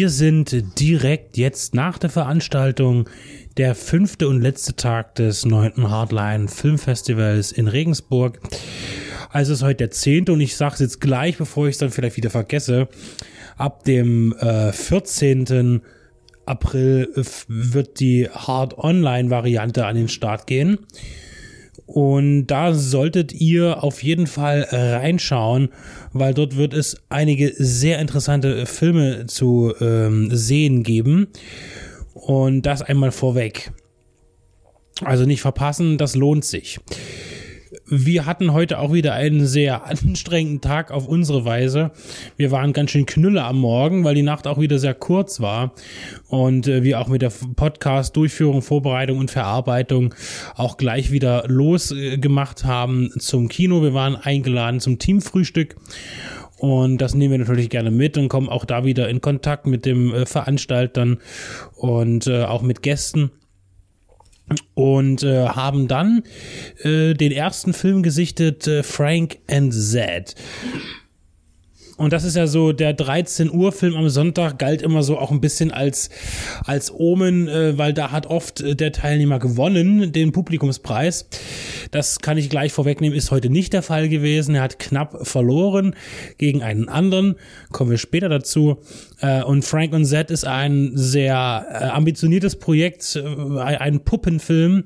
Wir sind direkt jetzt nach der Veranstaltung der fünfte und letzte Tag des neunten Hardline Filmfestivals in Regensburg. Also ist heute der zehnte und ich sage es jetzt gleich, bevor ich es dann vielleicht wieder vergesse. Ab dem äh, 14. April wird die Hard Online Variante an den Start gehen. Und da solltet ihr auf jeden Fall reinschauen, weil dort wird es einige sehr interessante Filme zu ähm, sehen geben. Und das einmal vorweg. Also nicht verpassen, das lohnt sich wir hatten heute auch wieder einen sehr anstrengenden Tag auf unsere Weise. Wir waren ganz schön knülle am Morgen, weil die Nacht auch wieder sehr kurz war und äh, wir auch mit der Podcast-Durchführung, Vorbereitung und Verarbeitung auch gleich wieder losgemacht haben zum Kino. Wir waren eingeladen zum Teamfrühstück. Und das nehmen wir natürlich gerne mit und kommen auch da wieder in Kontakt mit dem äh, Veranstaltern und äh, auch mit Gästen und äh, haben dann äh, den ersten Film gesichtet, äh, Frank and Zed. Und das ist ja so, der 13 Uhr Film am Sonntag galt immer so auch ein bisschen als, als Omen, äh, weil da hat oft äh, der Teilnehmer gewonnen, den Publikumspreis. Das kann ich gleich vorwegnehmen, ist heute nicht der Fall gewesen. Er hat knapp verloren gegen einen anderen. Kommen wir später dazu. Äh, und Frank und Z ist ein sehr äh, ambitioniertes Projekt, äh, ein Puppenfilm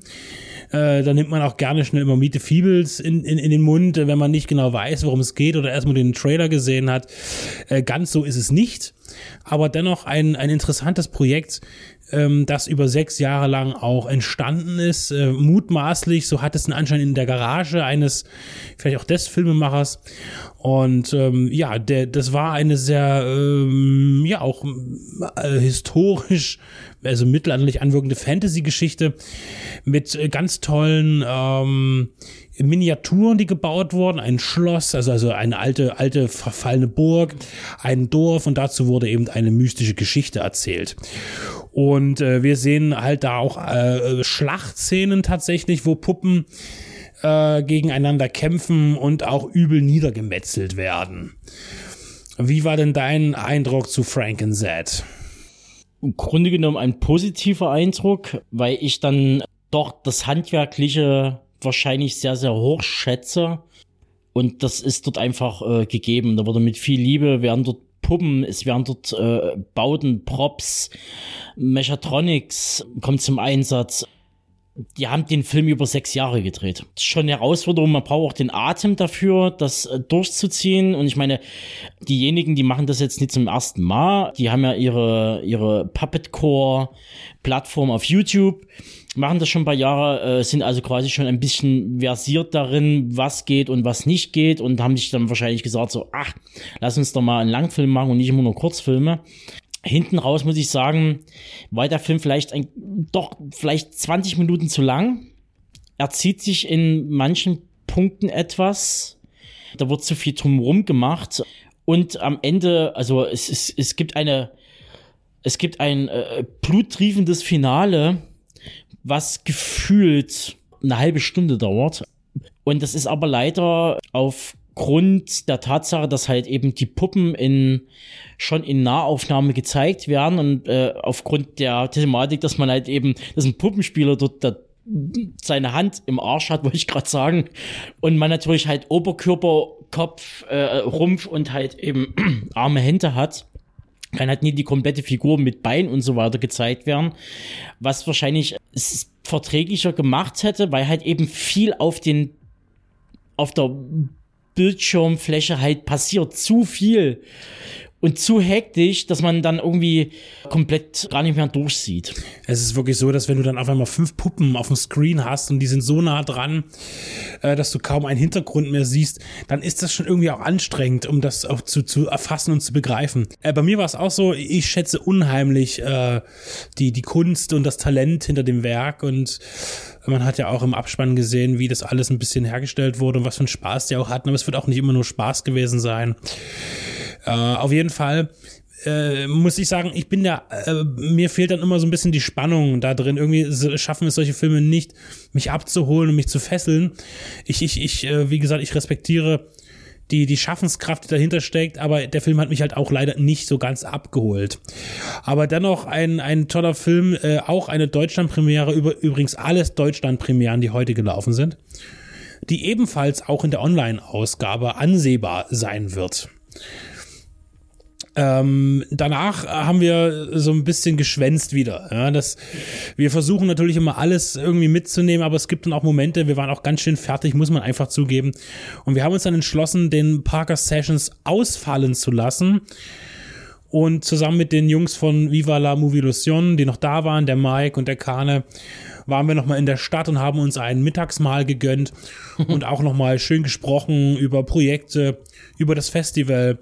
da nimmt man auch gerne schnell immer Miete Fiebels in, in, in den Mund, wenn man nicht genau weiß, worum es geht oder erstmal den Trailer gesehen hat. Äh, ganz so ist es nicht, aber dennoch ein, ein interessantes Projekt, ähm, das über sechs Jahre lang auch entstanden ist. Äh, mutmaßlich, so hat es einen Anschein in der Garage eines, vielleicht auch des Filmemachers. Und ähm, ja, der, das war eine sehr, ähm, ja, auch äh, historisch, also mittelalterlich anwirkende Fantasy-Geschichte mit äh, ganz tollen ähm, Miniaturen, die gebaut wurden, ein Schloss, also, also eine alte, alte verfallene Burg, ein Dorf und dazu wurde eben eine mystische Geschichte erzählt. Und äh, wir sehen halt da auch äh, Schlachtszenen tatsächlich, wo Puppen äh, gegeneinander kämpfen und auch übel niedergemetzelt werden. Wie war denn dein Eindruck zu Frank and Zed? Im Grunde genommen ein positiver Eindruck, weil ich dann doch das Handwerkliche wahrscheinlich sehr, sehr hoch schätze. Und das ist dort einfach äh, gegeben. Da wurde mit viel Liebe, werden dort Puppen, es werden dort äh, Bauten, Props, Mechatronics kommt zum Einsatz. Die haben den Film über sechs Jahre gedreht. Schon eine Herausforderung. Man braucht auch den Atem dafür, das äh, durchzuziehen. Und ich meine, diejenigen, die machen das jetzt nicht zum ersten Mal. Die haben ja ihre, ihre Puppet Core Plattform auf YouTube machen das schon ein paar Jahre, äh, sind also quasi schon ein bisschen versiert darin, was geht und was nicht geht und haben sich dann wahrscheinlich gesagt so, ach, lass uns doch mal einen Langfilm machen und nicht immer nur Kurzfilme. Hinten raus muss ich sagen, war der Film vielleicht ein, doch vielleicht 20 Minuten zu lang. Er zieht sich in manchen Punkten etwas. Da wird zu viel drumherum gemacht. Und am Ende, also es, es, es gibt eine, es gibt ein äh, bluttriefendes Finale, was gefühlt eine halbe Stunde dauert. Und das ist aber leider aufgrund der Tatsache, dass halt eben die Puppen in schon in Nahaufnahme gezeigt werden und äh, aufgrund der Thematik, dass man halt eben, dass ein Puppenspieler dort der, seine Hand im Arsch hat, wollte ich gerade sagen, und man natürlich halt Oberkörper, Kopf, äh, Rumpf und halt eben arme Hände hat kann halt nie die komplette Figur mit Bein und so weiter gezeigt werden, was wahrscheinlich es verträglicher gemacht hätte, weil halt eben viel auf den auf der Bildschirmfläche halt passiert, zu viel und zu hektisch, dass man dann irgendwie komplett gar nicht mehr durchsieht. Es ist wirklich so, dass wenn du dann auf einmal fünf Puppen auf dem Screen hast und die sind so nah dran, äh, dass du kaum einen Hintergrund mehr siehst, dann ist das schon irgendwie auch anstrengend, um das auch zu, zu erfassen und zu begreifen. Äh, bei mir war es auch so, ich schätze unheimlich äh, die, die Kunst und das Talent hinter dem Werk und man hat ja auch im Abspann gesehen, wie das alles ein bisschen hergestellt wurde und was für einen Spaß die auch hatten, aber es wird auch nicht immer nur Spaß gewesen sein. Äh, auf jeden Fall äh, muss ich sagen, ich bin da, äh, mir fehlt dann immer so ein bisschen die Spannung da drin. Irgendwie schaffen es solche Filme nicht, mich abzuholen und mich zu fesseln. Ich, ich, ich, äh, wie gesagt, ich respektiere die, die Schaffenskraft, die dahinter steckt, aber der Film hat mich halt auch leider nicht so ganz abgeholt. Aber dennoch ein, ein toller Film, äh, auch eine Deutschlandpremiere, über, übrigens alles Deutschlandpremieren, die heute gelaufen sind, die ebenfalls auch in der Online-Ausgabe ansehbar sein wird. Ähm, danach haben wir so ein bisschen geschwänzt wieder. Ja, das, wir versuchen natürlich immer alles irgendwie mitzunehmen, aber es gibt dann auch Momente, wir waren auch ganz schön fertig, muss man einfach zugeben. Und wir haben uns dann entschlossen, den Parker Sessions ausfallen zu lassen. Und zusammen mit den Jungs von Viva la Movilusion, die noch da waren, der Mike und der Kane, waren wir nochmal in der Stadt und haben uns ein Mittagsmahl gegönnt und auch nochmal schön gesprochen über Projekte, über das Festival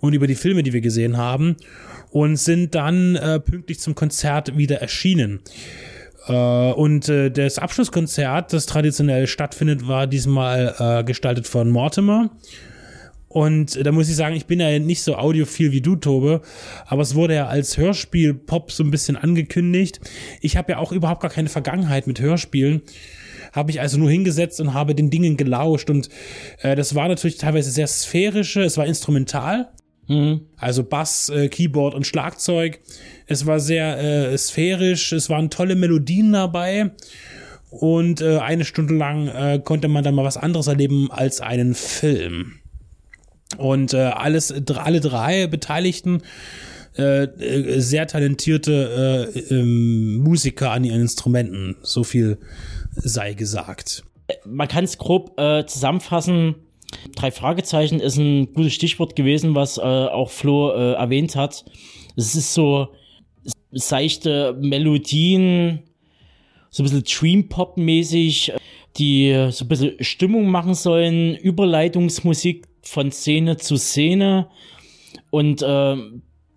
und über die Filme, die wir gesehen haben und sind dann äh, pünktlich zum Konzert wieder erschienen. Äh, und äh, das Abschlusskonzert, das traditionell stattfindet, war diesmal äh, gestaltet von Mortimer. Und da muss ich sagen, ich bin ja nicht so audiophil wie du, Tobe, aber es wurde ja als Hörspiel-Pop so ein bisschen angekündigt. Ich habe ja auch überhaupt gar keine Vergangenheit mit Hörspielen habe ich also nur hingesetzt und habe den Dingen gelauscht. Und äh, das war natürlich teilweise sehr sphärische, es war instrumental. Mhm. Also Bass, äh, Keyboard und Schlagzeug. Es war sehr äh, sphärisch, es waren tolle Melodien dabei. Und äh, eine Stunde lang äh, konnte man dann mal was anderes erleben als einen Film. Und äh, alles, alle drei Beteiligten äh, äh, sehr talentierte äh, ähm, Musiker an ihren Instrumenten. So viel sei gesagt. Man kann es grob äh, zusammenfassen. Drei Fragezeichen ist ein gutes Stichwort gewesen, was äh, auch Flo äh, erwähnt hat. Es ist so seichte Melodien, so ein bisschen Dream-Pop-mäßig, die so ein bisschen Stimmung machen sollen, Überleitungsmusik von Szene zu Szene und äh,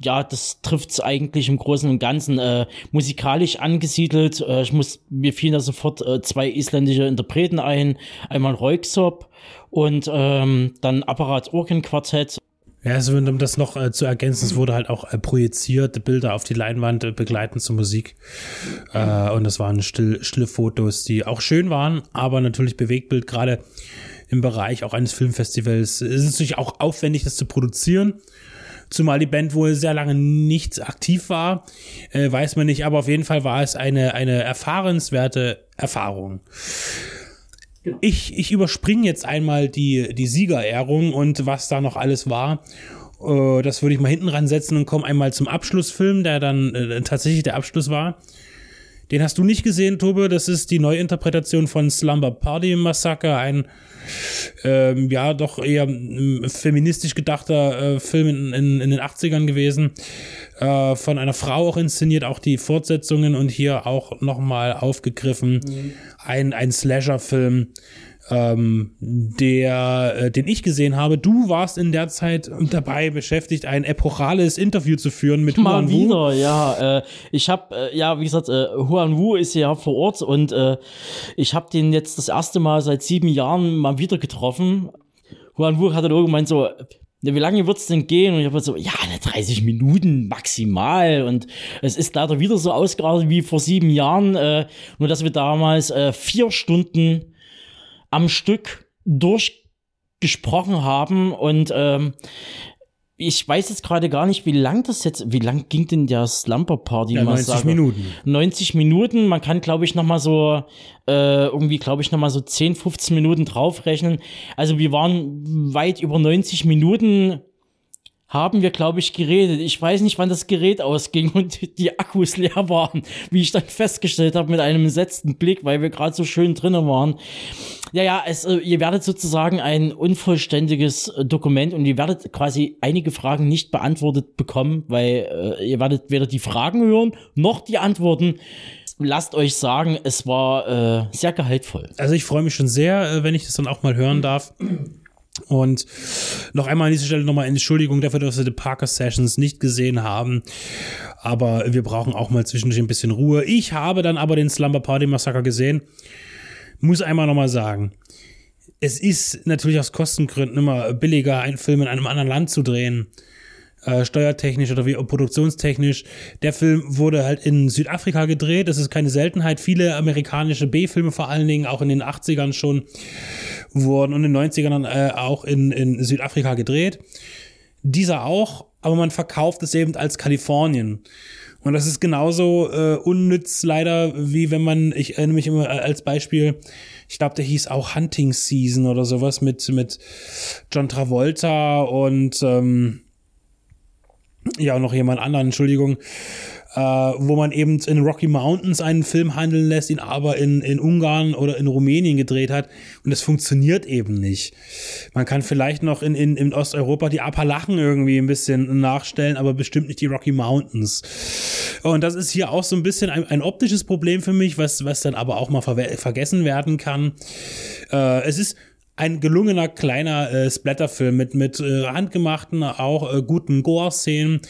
ja, das trifft's eigentlich im Großen und Ganzen. Äh, musikalisch angesiedelt, äh, ich muss, mir fielen da sofort äh, zwei isländische Interpreten ein. Einmal Reuksop und ähm, dann Apparat Orgenquartett. Ja, also um das noch äh, zu ergänzen, es wurde halt auch äh, projiziert, Bilder auf die Leinwand äh, begleitend zur Musik. Äh, und das waren still, stille Fotos, die auch schön waren, aber natürlich Bewegtbild, gerade im Bereich auch eines Filmfestivals. Es ist natürlich auch aufwendig, das zu produzieren. Zumal die Band wohl sehr lange nicht aktiv war, äh, weiß man nicht, aber auf jeden Fall war es eine, eine erfahrenswerte Erfahrung. Ich, ich überspringe jetzt einmal die, die Siegerehrung und was da noch alles war. Äh, das würde ich mal hinten ransetzen und komme einmal zum Abschlussfilm, der dann äh, tatsächlich der Abschluss war. Den hast du nicht gesehen, Tobe. Das ist die Neuinterpretation von Slumber Party Massacre, ein ähm, ja doch eher ähm, feministisch gedachter äh, Film in, in, in, den 80ern gewesen. Äh, von einer Frau auch inszeniert, auch die Fortsetzungen und hier auch nochmal aufgegriffen. Mhm. Ein, ein Slasher-Film ähm, der, äh, den ich gesehen habe. Du warst in der Zeit dabei beschäftigt, ein epochales Interview zu führen mit Mal Huan Wu. wieder, ja. Äh, ich habe, äh, ja, wie gesagt, äh, Huan Wu ist ja vor Ort und äh, ich habe den jetzt das erste Mal seit sieben Jahren mal wieder getroffen. Huan Wu hat dann irgendwann so, wie lange wird's denn gehen? Und ich habe so, ja, 30 Minuten maximal. Und es ist leider wieder so ausgerastet wie vor sieben Jahren. Äh, nur, dass wir damals äh, vier Stunden am Stück durchgesprochen haben und ähm, ich weiß jetzt gerade gar nicht, wie lang das jetzt, wie lang ging denn der Slumber Party? Ja, 90 sage? Minuten. 90 Minuten. Man kann, glaube ich, noch mal so äh, irgendwie, glaube ich, noch mal so 10, 15 Minuten draufrechnen. Also wir waren weit über 90 Minuten haben wir, glaube ich, geredet. Ich weiß nicht, wann das Gerät ausging und die Akkus leer waren, wie ich dann festgestellt habe mit einem entsetzten Blick, weil wir gerade so schön drinnen waren. Ja, ja, es, äh, ihr werdet sozusagen ein unvollständiges äh, Dokument und ihr werdet quasi einige Fragen nicht beantwortet bekommen, weil äh, ihr werdet weder die Fragen hören noch die Antworten lasst euch sagen, es war äh, sehr gehaltvoll. Also ich freue mich schon sehr, äh, wenn ich das dann auch mal hören darf. Und noch einmal an dieser Stelle nochmal Entschuldigung dafür, dass wir die Parker Sessions nicht gesehen haben. Aber wir brauchen auch mal zwischendurch ein bisschen Ruhe. Ich habe dann aber den Slumber Party Massaker gesehen. Muss einmal nochmal sagen. Es ist natürlich aus Kostengründen immer billiger, einen Film in einem anderen Land zu drehen. Äh, steuertechnisch oder wie produktionstechnisch. Der Film wurde halt in Südafrika gedreht. Das ist keine Seltenheit. Viele amerikanische B-Filme, vor allen Dingen auch in den 80ern schon, wurden und in den 90ern äh, auch in, in Südafrika gedreht. Dieser auch, aber man verkauft es eben als Kalifornien. Und das ist genauso äh, unnütz leider, wie wenn man, ich erinnere mich immer als Beispiel, ich glaube, der hieß auch Hunting Season oder sowas mit, mit John Travolta und ähm, ja, noch jemand anderen, Entschuldigung, äh, wo man eben in Rocky Mountains einen Film handeln lässt, ihn aber in, in Ungarn oder in Rumänien gedreht hat. Und das funktioniert eben nicht. Man kann vielleicht noch in, in, in Osteuropa die Appalachen irgendwie ein bisschen nachstellen, aber bestimmt nicht die Rocky Mountains. Und das ist hier auch so ein bisschen ein, ein optisches Problem für mich, was, was dann aber auch mal ver vergessen werden kann. Äh, es ist ein gelungener kleiner äh, Splatterfilm mit, mit äh, handgemachten, auch äh, guten Gore-Szenen,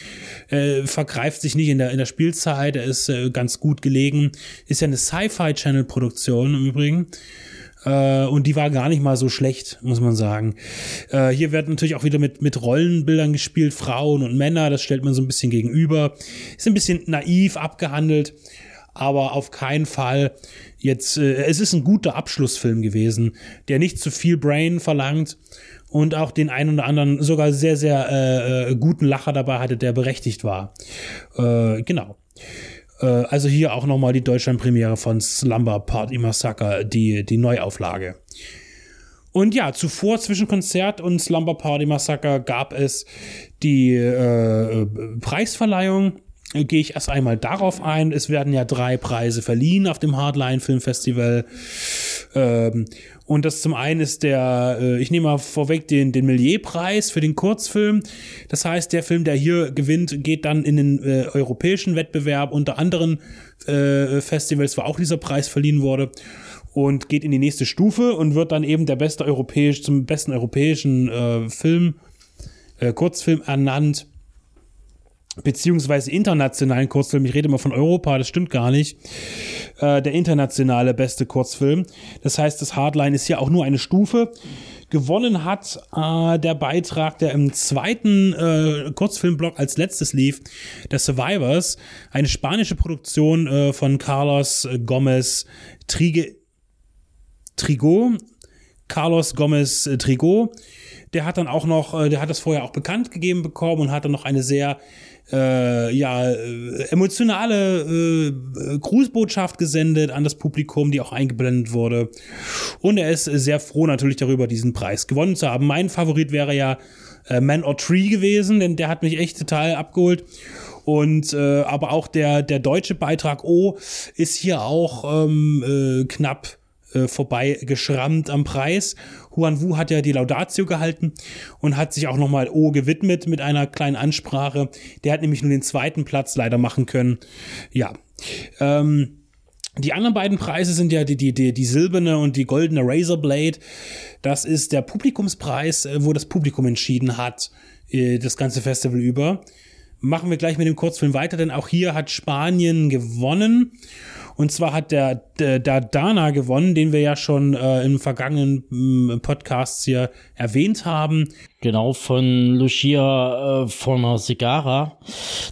äh, vergreift sich nicht in der, in der Spielzeit, er ist äh, ganz gut gelegen, ist ja eine Sci-Fi-Channel-Produktion im Übrigen. Äh, und die war gar nicht mal so schlecht, muss man sagen. Äh, hier wird natürlich auch wieder mit, mit Rollenbildern gespielt, Frauen und Männer, das stellt man so ein bisschen gegenüber. Ist ein bisschen naiv abgehandelt aber auf keinen Fall jetzt, äh, es ist ein guter Abschlussfilm gewesen, der nicht zu viel Brain verlangt und auch den einen oder anderen sogar sehr, sehr äh, äh guten Lacher dabei hatte, der berechtigt war. Äh, genau. Äh, also hier auch nochmal die Deutschlandpremiere von Slumber Party Massacre, die, die Neuauflage. Und ja, zuvor zwischen Konzert und Slumber Party Massacre gab es die äh, Preisverleihung gehe ich erst einmal darauf ein. Es werden ja drei Preise verliehen auf dem Hardline Film Festival. Ähm, und das zum einen ist der, äh, ich nehme mal vorweg den, den Millier-Preis für den Kurzfilm. Das heißt, der Film, der hier gewinnt, geht dann in den äh, europäischen Wettbewerb unter anderen äh, Festivals, wo auch dieser Preis verliehen wurde. Und geht in die nächste Stufe und wird dann eben der beste europäisch, zum besten europäischen äh, Film, äh, Kurzfilm ernannt beziehungsweise internationalen Kurzfilm. Ich rede immer von Europa, das stimmt gar nicht. Äh, der internationale beste Kurzfilm. Das heißt, das Hardline ist hier auch nur eine Stufe. Gewonnen hat äh, der Beitrag, der im zweiten äh, Kurzfilmblock als letztes lief, der Survivors, eine spanische Produktion äh, von Carlos Gomez Trige, Trigo. Carlos Gomez Trigo. Der hat dann auch noch, äh, der hat das vorher auch bekannt gegeben bekommen und hat dann noch eine sehr äh, ja, äh, emotionale äh, Grußbotschaft gesendet an das Publikum, die auch eingeblendet wurde. Und er ist sehr froh natürlich darüber, diesen Preis gewonnen zu haben. Mein Favorit wäre ja äh, Man or Tree gewesen, denn der hat mich echt total abgeholt. Und äh, aber auch der, der deutsche Beitrag O ist hier auch ähm, äh, knapp äh, vorbei geschrammt am Preis. Huan Wu hat ja die Laudatio gehalten und hat sich auch nochmal O gewidmet mit einer kleinen Ansprache. Der hat nämlich nur den zweiten Platz leider machen können. Ja. Ähm, die anderen beiden Preise sind ja die, die, die, die silberne und die goldene Razorblade. Das ist der Publikumspreis, äh, wo das Publikum entschieden hat, äh, das ganze Festival über. Machen wir gleich mit dem Kurzfilm weiter, denn auch hier hat Spanien gewonnen. Und zwar hat der, der, der Dana gewonnen, den wir ja schon äh, im vergangenen äh, Podcast hier erwähnt haben. Genau, von Lucia äh, von Segara,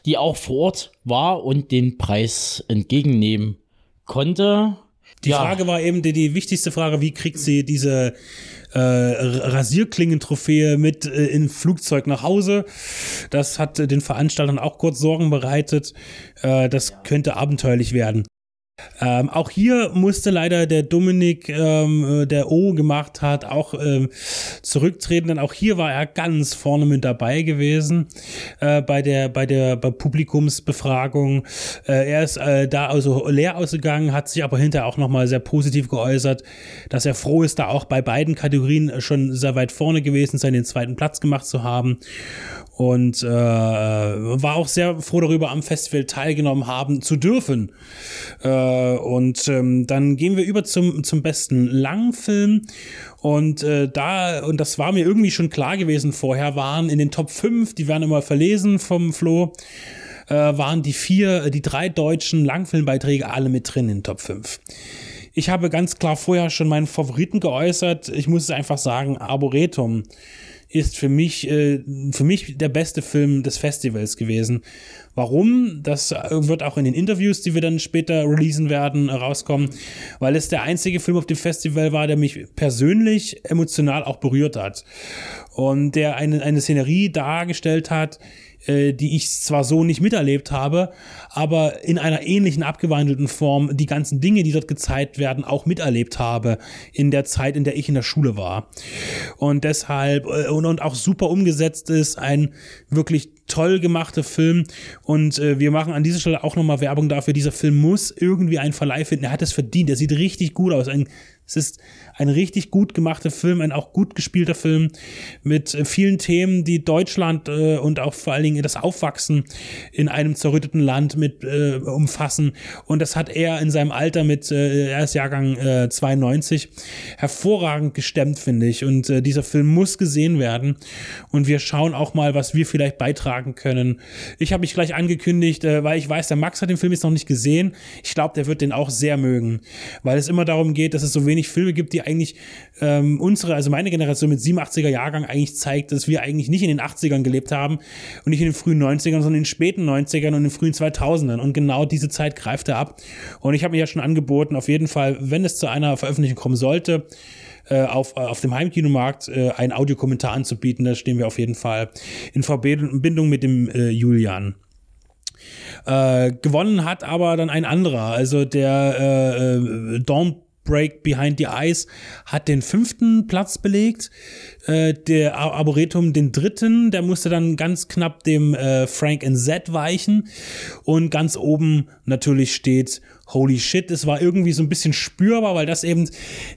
die auch vor Ort war und den Preis entgegennehmen konnte. Die ja. Frage war eben die, die wichtigste Frage, wie kriegt sie diese äh, Rasierklingentrophäe mit äh, in Flugzeug nach Hause. Das hat äh, den Veranstaltern auch kurz Sorgen bereitet. Äh, das könnte abenteuerlich werden. Ähm, auch hier musste leider der Dominik, ähm, äh, der O gemacht hat, auch ähm, zurücktreten, denn auch hier war er ganz vorne mit dabei gewesen äh, bei der bei der bei Publikumsbefragung. Äh, er ist äh, da also leer ausgegangen, hat sich aber hinterher auch nochmal sehr positiv geäußert, dass er froh ist, da auch bei beiden Kategorien schon sehr weit vorne gewesen sein, den zweiten Platz gemacht zu haben und äh, war auch sehr froh darüber, am Festival teilgenommen haben zu dürfen. Äh, und ähm, dann gehen wir über zum, zum besten Langfilm. Und äh, da, und das war mir irgendwie schon klar gewesen vorher, waren in den Top 5, die werden immer verlesen vom Flo, äh, waren die vier, die drei deutschen Langfilmbeiträge alle mit drin in den Top 5. Ich habe ganz klar vorher schon meinen Favoriten geäußert. Ich muss es einfach sagen, Arboretum ist für mich, äh, für mich der beste Film des Festivals gewesen. Warum? Das wird auch in den Interviews, die wir dann später releasen werden, rauskommen, weil es der einzige Film auf dem Festival war, der mich persönlich emotional auch berührt hat und der eine, eine Szenerie dargestellt hat, äh, die ich zwar so nicht miterlebt habe, aber in einer ähnlichen abgewandelten Form die ganzen Dinge, die dort gezeigt werden, auch miterlebt habe in der Zeit, in der ich in der Schule war. Und deshalb äh, und, und auch super umgesetzt ist, ein wirklich toll gemachter Film. Und äh, wir machen an dieser Stelle auch nochmal Werbung dafür, dieser Film muss irgendwie einen Verleih finden, er hat es verdient, er sieht richtig gut aus, ein es ist ein richtig gut gemachter Film, ein auch gut gespielter Film mit äh, vielen Themen, die Deutschland äh, und auch vor allen Dingen das Aufwachsen in einem zerrütteten Land mit äh, umfassen. Und das hat er in seinem Alter mit, äh, er ist Jahrgang äh, 92, hervorragend gestemmt, finde ich. Und äh, dieser Film muss gesehen werden. Und wir schauen auch mal, was wir vielleicht beitragen können. Ich habe mich gleich angekündigt, äh, weil ich weiß, der Max hat den Film jetzt noch nicht gesehen. Ich glaube, der wird den auch sehr mögen, weil es immer darum geht, dass es so wenig wenig Filme gibt, die eigentlich ähm, unsere, also meine Generation mit 87er Jahrgang eigentlich zeigt, dass wir eigentlich nicht in den 80ern gelebt haben und nicht in den frühen 90ern, sondern in den späten 90ern und in den frühen 2000ern. Und genau diese Zeit greift er ab. Und ich habe mir ja schon angeboten, auf jeden Fall, wenn es zu einer Veröffentlichung kommen sollte, äh, auf, äh, auf dem Heimkinomarkt äh, einen Audiokommentar anzubieten. Da stehen wir auf jeden Fall in Verbindung mit dem äh, Julian. Äh, gewonnen hat aber dann ein anderer, also der äh, äh Dawn Break Behind the Eyes hat den fünften Platz belegt. Äh, der Arboretum den dritten. Der musste dann ganz knapp dem äh, Frank and Z weichen. Und ganz oben natürlich steht holy shit, es war irgendwie so ein bisschen spürbar, weil das eben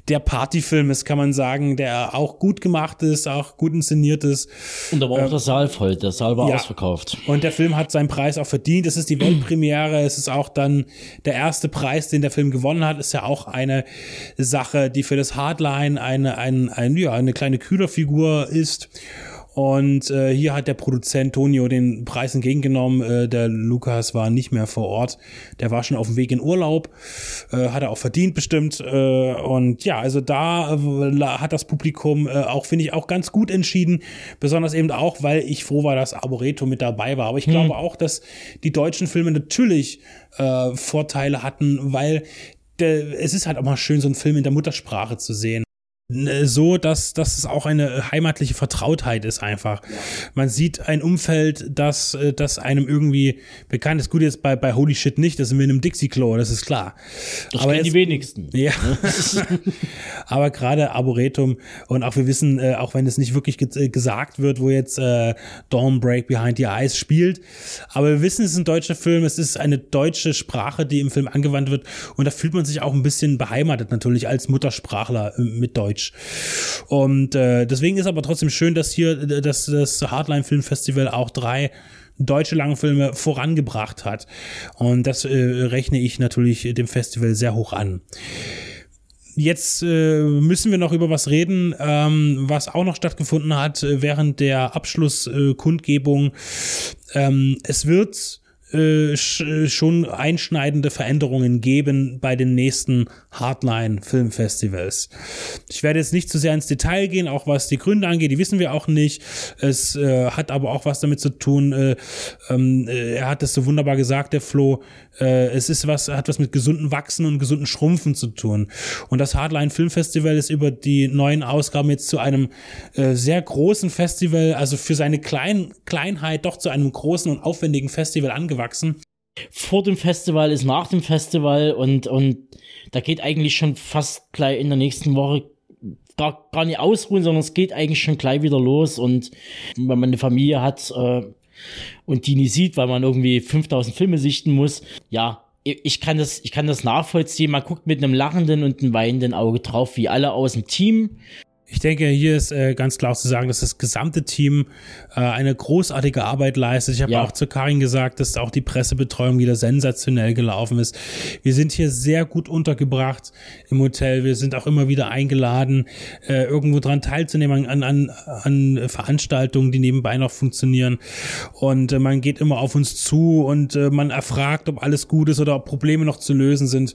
der Partyfilm ist, kann man sagen, der auch gut gemacht ist, auch gut inszeniert ist. Und da war auch äh, der Saal voll, der Saal war ja. ausverkauft. Und der Film hat seinen Preis auch verdient. Es ist die Weltpremiere, es ist auch dann der erste Preis, den der Film gewonnen hat, ist ja auch eine Sache, die für das Hardline eine, ein, ein, ja, eine kleine Kühlerfigur ist. Und äh, hier hat der Produzent Tonio den Preis entgegengenommen. Äh, der Lukas war nicht mehr vor Ort. Der war schon auf dem Weg in Urlaub. Äh, hat er auch verdient bestimmt. Äh, und ja, also da äh, hat das Publikum äh, auch, finde ich, auch ganz gut entschieden. Besonders eben auch, weil ich froh war, dass Arboreto mit dabei war. Aber ich hm. glaube auch, dass die deutschen Filme natürlich äh, Vorteile hatten, weil der, es ist halt auch mal schön, so einen Film in der Muttersprache zu sehen so, dass, dass es auch eine heimatliche Vertrautheit ist einfach. Ja. Man sieht ein Umfeld, das, äh, das einem irgendwie bekannt ist. Gut, jetzt bei, bei Holy Shit nicht, das sind wir in einem Dixie-Klo, das ist klar. Das Aber jetzt, die wenigsten. Ja. Aber gerade Arboretum und auch wir wissen, äh, auch wenn es nicht wirklich ge äh, gesagt wird, wo jetzt äh, Dawn Break Behind the Eyes spielt, aber wir wissen, es ist ein deutscher Film, es ist eine deutsche Sprache, die im Film angewandt wird und da fühlt man sich auch ein bisschen beheimatet natürlich als Muttersprachler äh, mit Deutsch. Deutsch. Und äh, deswegen ist aber trotzdem schön, dass hier äh, dass das Hardline Film Festival auch drei deutsche Langfilme vorangebracht hat. Und das äh, rechne ich natürlich dem Festival sehr hoch an. Jetzt äh, müssen wir noch über was reden, ähm, was auch noch stattgefunden hat äh, während der Abschlusskundgebung. ähm, es wird äh, schon einschneidende Veränderungen geben bei den nächsten Hardline-Filmfestivals. Ich werde jetzt nicht zu sehr ins Detail gehen, auch was die Gründe angeht, die wissen wir auch nicht. Es äh, hat aber auch was damit zu tun, äh, ähm, äh, er hat es so wunderbar gesagt, der Flo, äh, es ist was, hat was mit gesunden Wachsen und gesunden Schrumpfen zu tun. Und das Hardline Filmfestival ist über die neuen Ausgaben jetzt zu einem äh, sehr großen Festival, also für seine Klein Kleinheit doch zu einem großen und aufwendigen Festival angewachsen. Vor dem Festival ist nach dem Festival und, und da geht eigentlich schon fast gleich in der nächsten Woche gar, gar nicht ausruhen, sondern es geht eigentlich schon gleich wieder los und wenn man eine Familie hat, äh, und die nie sieht, weil man irgendwie 5000 Filme sichten muss. Ja, ich kann das, ich kann das nachvollziehen. Man guckt mit einem lachenden und einem weinenden Auge drauf, wie alle aus dem Team. Ich denke, hier ist äh, ganz klar zu sagen, dass das gesamte Team äh, eine großartige Arbeit leistet. Ich habe ja. auch zu Karin gesagt, dass auch die Pressebetreuung wieder sensationell gelaufen ist. Wir sind hier sehr gut untergebracht im Hotel. Wir sind auch immer wieder eingeladen, äh, irgendwo dran teilzunehmen an, an, an Veranstaltungen, die nebenbei noch funktionieren. Und äh, man geht immer auf uns zu und äh, man erfragt, ob alles gut ist oder ob Probleme noch zu lösen sind.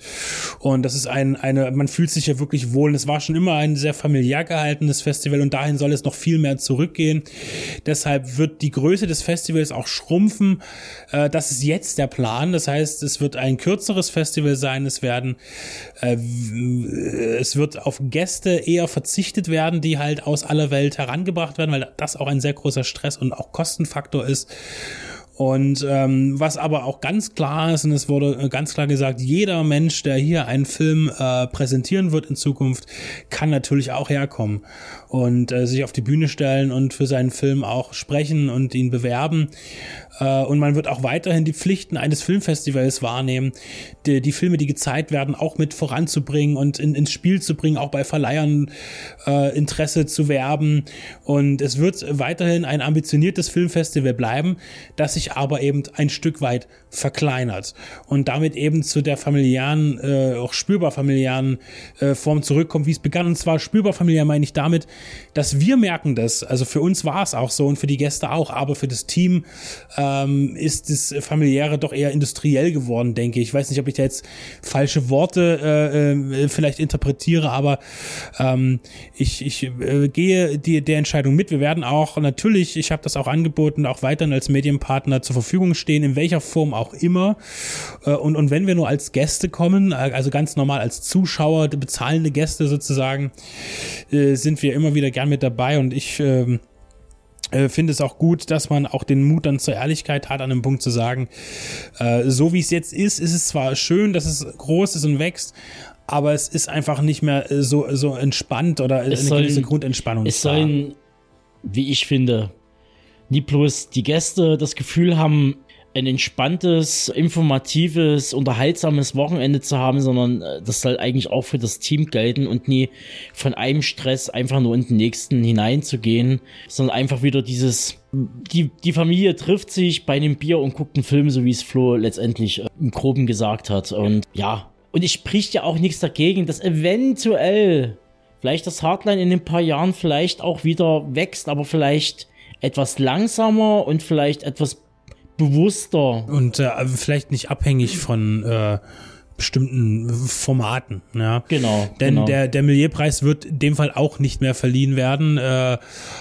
Und das ist ein, eine, man fühlt sich ja wirklich wohl. Und es war schon immer ein sehr familiär gehalten zurückhaltendes Festival und dahin soll es noch viel mehr zurückgehen. Deshalb wird die Größe des Festivals auch schrumpfen. Äh, das ist jetzt der Plan. Das heißt, es wird ein kürzeres Festival sein. Es werden, äh, es wird auf Gäste eher verzichtet werden, die halt aus aller Welt herangebracht werden, weil das auch ein sehr großer Stress und auch Kostenfaktor ist. Und ähm, was aber auch ganz klar ist, und es wurde ganz klar gesagt, jeder Mensch, der hier einen Film äh, präsentieren wird in Zukunft, kann natürlich auch herkommen und äh, sich auf die Bühne stellen und für seinen Film auch sprechen und ihn bewerben. Äh, und man wird auch weiterhin die Pflichten eines Filmfestivals wahrnehmen, die, die Filme, die gezeigt werden, auch mit voranzubringen und in, ins Spiel zu bringen, auch bei Verleihern äh, Interesse zu werben. Und es wird weiterhin ein ambitioniertes Filmfestival bleiben, das sich aber eben ein Stück weit verkleinert und damit eben zu der familiären, äh, auch spürbar familiären äh, Form zurückkommt, wie es begann. Und zwar spürbar familiär meine ich damit, dass wir merken das, also für uns war es auch so und für die Gäste auch, aber für das Team ähm, ist das familiäre doch eher industriell geworden, denke ich. Ich weiß nicht, ob ich da jetzt falsche Worte äh, äh, vielleicht interpretiere, aber ähm, ich, ich äh, gehe die, der Entscheidung mit. Wir werden auch natürlich, ich habe das auch angeboten, auch weiterhin als Medienpartner zur Verfügung stehen, in welcher Form auch immer. Äh, und, und wenn wir nur als Gäste kommen, äh, also ganz normal als Zuschauer, bezahlende Gäste sozusagen, äh, sind wir immer wieder gern mit dabei und ich ähm, äh, finde es auch gut, dass man auch den Mut dann zur Ehrlichkeit hat, an einem Punkt zu sagen, äh, so wie es jetzt ist, ist es zwar schön, dass es groß ist und wächst, aber es ist einfach nicht mehr äh, so, so entspannt oder es eine gewisse Grundentspannung. Es sollen, wie ich finde, nie bloß die Gäste das Gefühl haben, ein entspanntes, informatives, unterhaltsames Wochenende zu haben, sondern äh, das soll eigentlich auch für das Team gelten und nie von einem Stress einfach nur in den nächsten hineinzugehen, sondern einfach wieder dieses, die, die Familie trifft sich bei einem Bier und guckt einen Film, so wie es Flo letztendlich äh, im Groben gesagt hat. Und ja, und ich spricht ja auch nichts dagegen, dass eventuell vielleicht das Hardline in ein paar Jahren vielleicht auch wieder wächst, aber vielleicht etwas langsamer und vielleicht etwas bewusster. Und äh, vielleicht nicht abhängig von äh, bestimmten Formaten. Ja. Genau. Denn genau. Der, der Milieurpreis wird in dem Fall auch nicht mehr verliehen werden äh,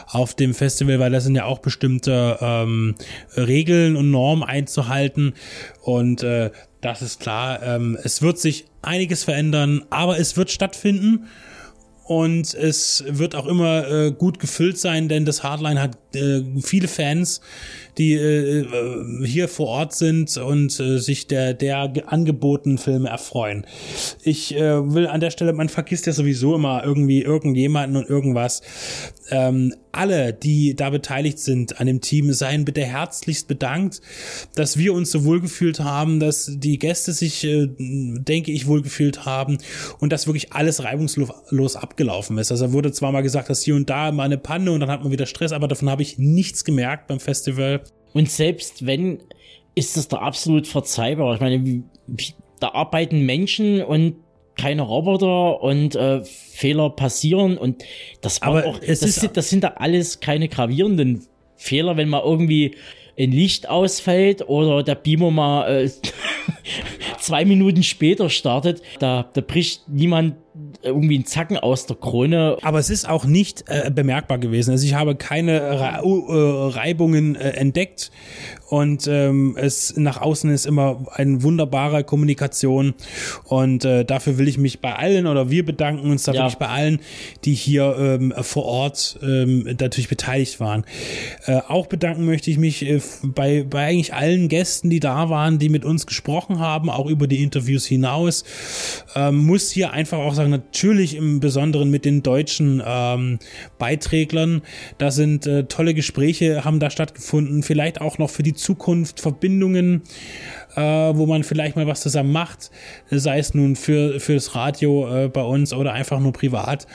auf dem Festival, weil da sind ja auch bestimmte ähm, Regeln und Normen einzuhalten. Und äh, das ist klar. Ähm, es wird sich einiges verändern, aber es wird stattfinden und es wird auch immer äh, gut gefüllt sein, denn das Hardline hat äh, viele Fans, die äh, äh, hier vor Ort sind und äh, sich der, der angebotenen Filme erfreuen. Ich äh, will an der Stelle, man vergisst ja sowieso immer irgendwie irgendjemanden und irgendwas. Ähm, alle, die da beteiligt sind an dem Team, seien bitte herzlichst bedankt, dass wir uns so wohlgefühlt haben, dass die Gäste sich, äh, denke ich, wohlgefühlt haben und dass wirklich alles reibungslos abgelaufen ist. Also wurde zwar mal gesagt, dass hier und da mal eine Panne und dann hat man wieder Stress, aber davon habe ich nichts gemerkt beim Festival. Und selbst wenn, ist das da absolut verzeihbar. Ich meine, da arbeiten Menschen und keine Roboter und äh, Fehler passieren und das war Aber auch, das, ist, das sind da alles keine gravierenden Fehler, wenn mal irgendwie ein Licht ausfällt oder der Beamer mal äh, zwei Minuten später startet, da, da bricht niemand irgendwie einen Zacken aus der Krone. Aber es ist auch nicht äh, bemerkbar gewesen. Also ich habe keine Re uh, Reibungen äh, entdeckt und ähm, es nach außen ist immer eine wunderbare Kommunikation und äh, dafür will ich mich bei allen oder wir bedanken uns natürlich ja. bei allen, die hier ähm, vor Ort ähm, natürlich beteiligt waren. Äh, auch bedanken möchte ich mich äh, bei, bei eigentlich allen Gästen, die da waren, die mit uns gesprochen haben, auch über die Interviews hinaus. Ähm, muss hier einfach auch sagen, natürlich im Besonderen mit den deutschen ähm, Beiträglern. Da sind äh, tolle Gespräche, haben da stattgefunden, vielleicht auch noch für die Zukunft Verbindungen äh, wo man vielleicht mal was zusammen macht, sei es nun für, für das Radio äh, bei uns oder einfach nur privat.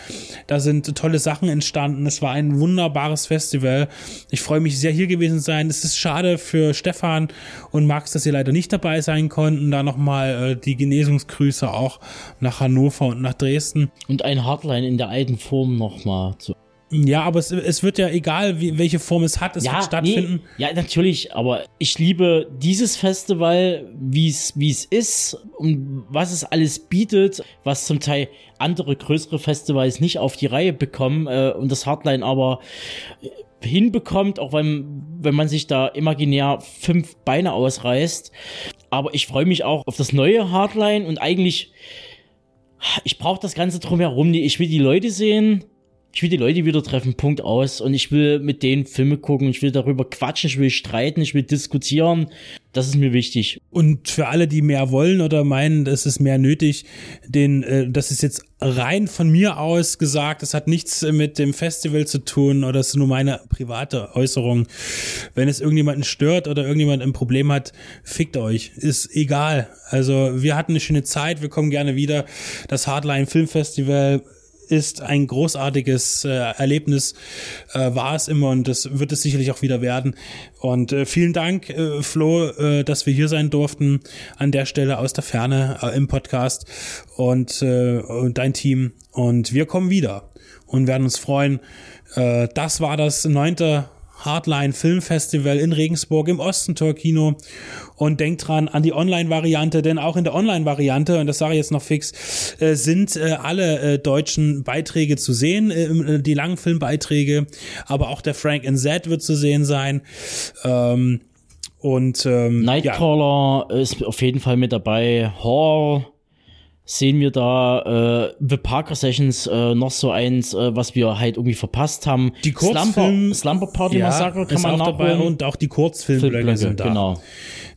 Da sind tolle Sachen entstanden. Es war ein wunderbares Festival. Ich freue mich sehr, hier gewesen zu sein. Es ist schade für Stefan und Max, dass sie leider nicht dabei sein konnten. Da nochmal äh, die Genesungsgrüße auch nach Hannover und nach Dresden. Und ein Hardline in der alten Form nochmal zu Ja, aber es, es wird ja egal, wie, welche Form es hat, es ja, wird stattfinden. Nee, ja, natürlich, aber ich liebe dieses Festival, wie es ist und was es alles bietet, was zum Teil andere größere Festivals nicht auf die Reihe bekommen äh, und das Hardline aber hinbekommt, auch wenn, wenn man sich da imaginär fünf Beine ausreißt. Aber ich freue mich auch auf das neue Hardline und eigentlich, ich brauche das Ganze drumherum. Ich will die Leute sehen, ich will die Leute wieder treffen, Punkt aus. Und ich will mit denen Filme gucken, ich will darüber quatschen, ich will streiten, ich will diskutieren. Das ist mir wichtig. Und für alle, die mehr wollen oder meinen, es ist mehr nötig, den, äh, das ist jetzt rein von mir aus gesagt, das hat nichts mit dem Festival zu tun oder das ist nur meine private Äußerung. Wenn es irgendjemanden stört oder irgendjemand ein Problem hat, fickt euch. Ist egal. Also wir hatten eine schöne Zeit, wir kommen gerne wieder. Das Hardline Filmfestival ist ein großartiges äh, Erlebnis, äh, war es immer und das wird es sicherlich auch wieder werden. Und äh, vielen Dank, äh, Flo, äh, dass wir hier sein durften an der Stelle aus der Ferne äh, im Podcast und, äh, und dein Team. Und wir kommen wieder und werden uns freuen. Äh, das war das neunte Hardline Filmfestival in Regensburg im Ostentor Kino und denkt dran an die Online-Variante, denn auch in der Online-Variante, und das sage ich jetzt noch fix, äh, sind äh, alle äh, deutschen Beiträge zu sehen, äh, die langen Filmbeiträge, aber auch der Frank and Z wird zu sehen sein. Ähm, und ähm, Nightcrawler ja. ist auf jeden Fall mit dabei. Horror sehen wir da äh, The Parker Sessions äh, noch so eins, äh, was wir halt irgendwie verpasst haben. Die Kurzfilm, Slumber, Slumber Party ja, Massaker kann man auch dabei und auch die Kurzfilmblöcke sind da. Genau.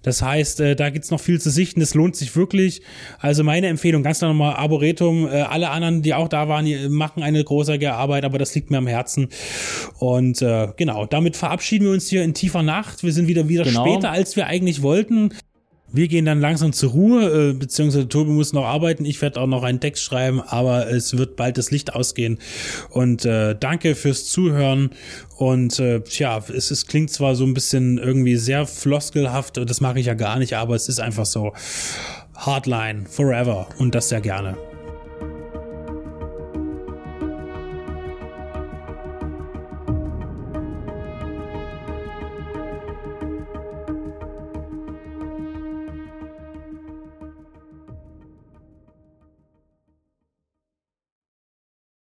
Das heißt, äh, da gibt's noch viel zu sichten. Das lohnt sich wirklich. Also meine Empfehlung, ganz nochmal Arboretum. Äh, alle anderen, die auch da waren, die machen eine großartige Arbeit, aber das liegt mir am Herzen. Und äh, genau, damit verabschieden wir uns hier in tiefer Nacht. Wir sind wieder wieder genau. später, als wir eigentlich wollten. Wir gehen dann langsam zur Ruhe, äh, beziehungsweise Tobi muss noch arbeiten. Ich werde auch noch einen Text schreiben, aber es wird bald das Licht ausgehen. Und äh, danke fürs Zuhören. Und äh, tja, es, es klingt zwar so ein bisschen irgendwie sehr floskelhaft, das mache ich ja gar nicht, aber es ist einfach so Hardline forever und das sehr gerne.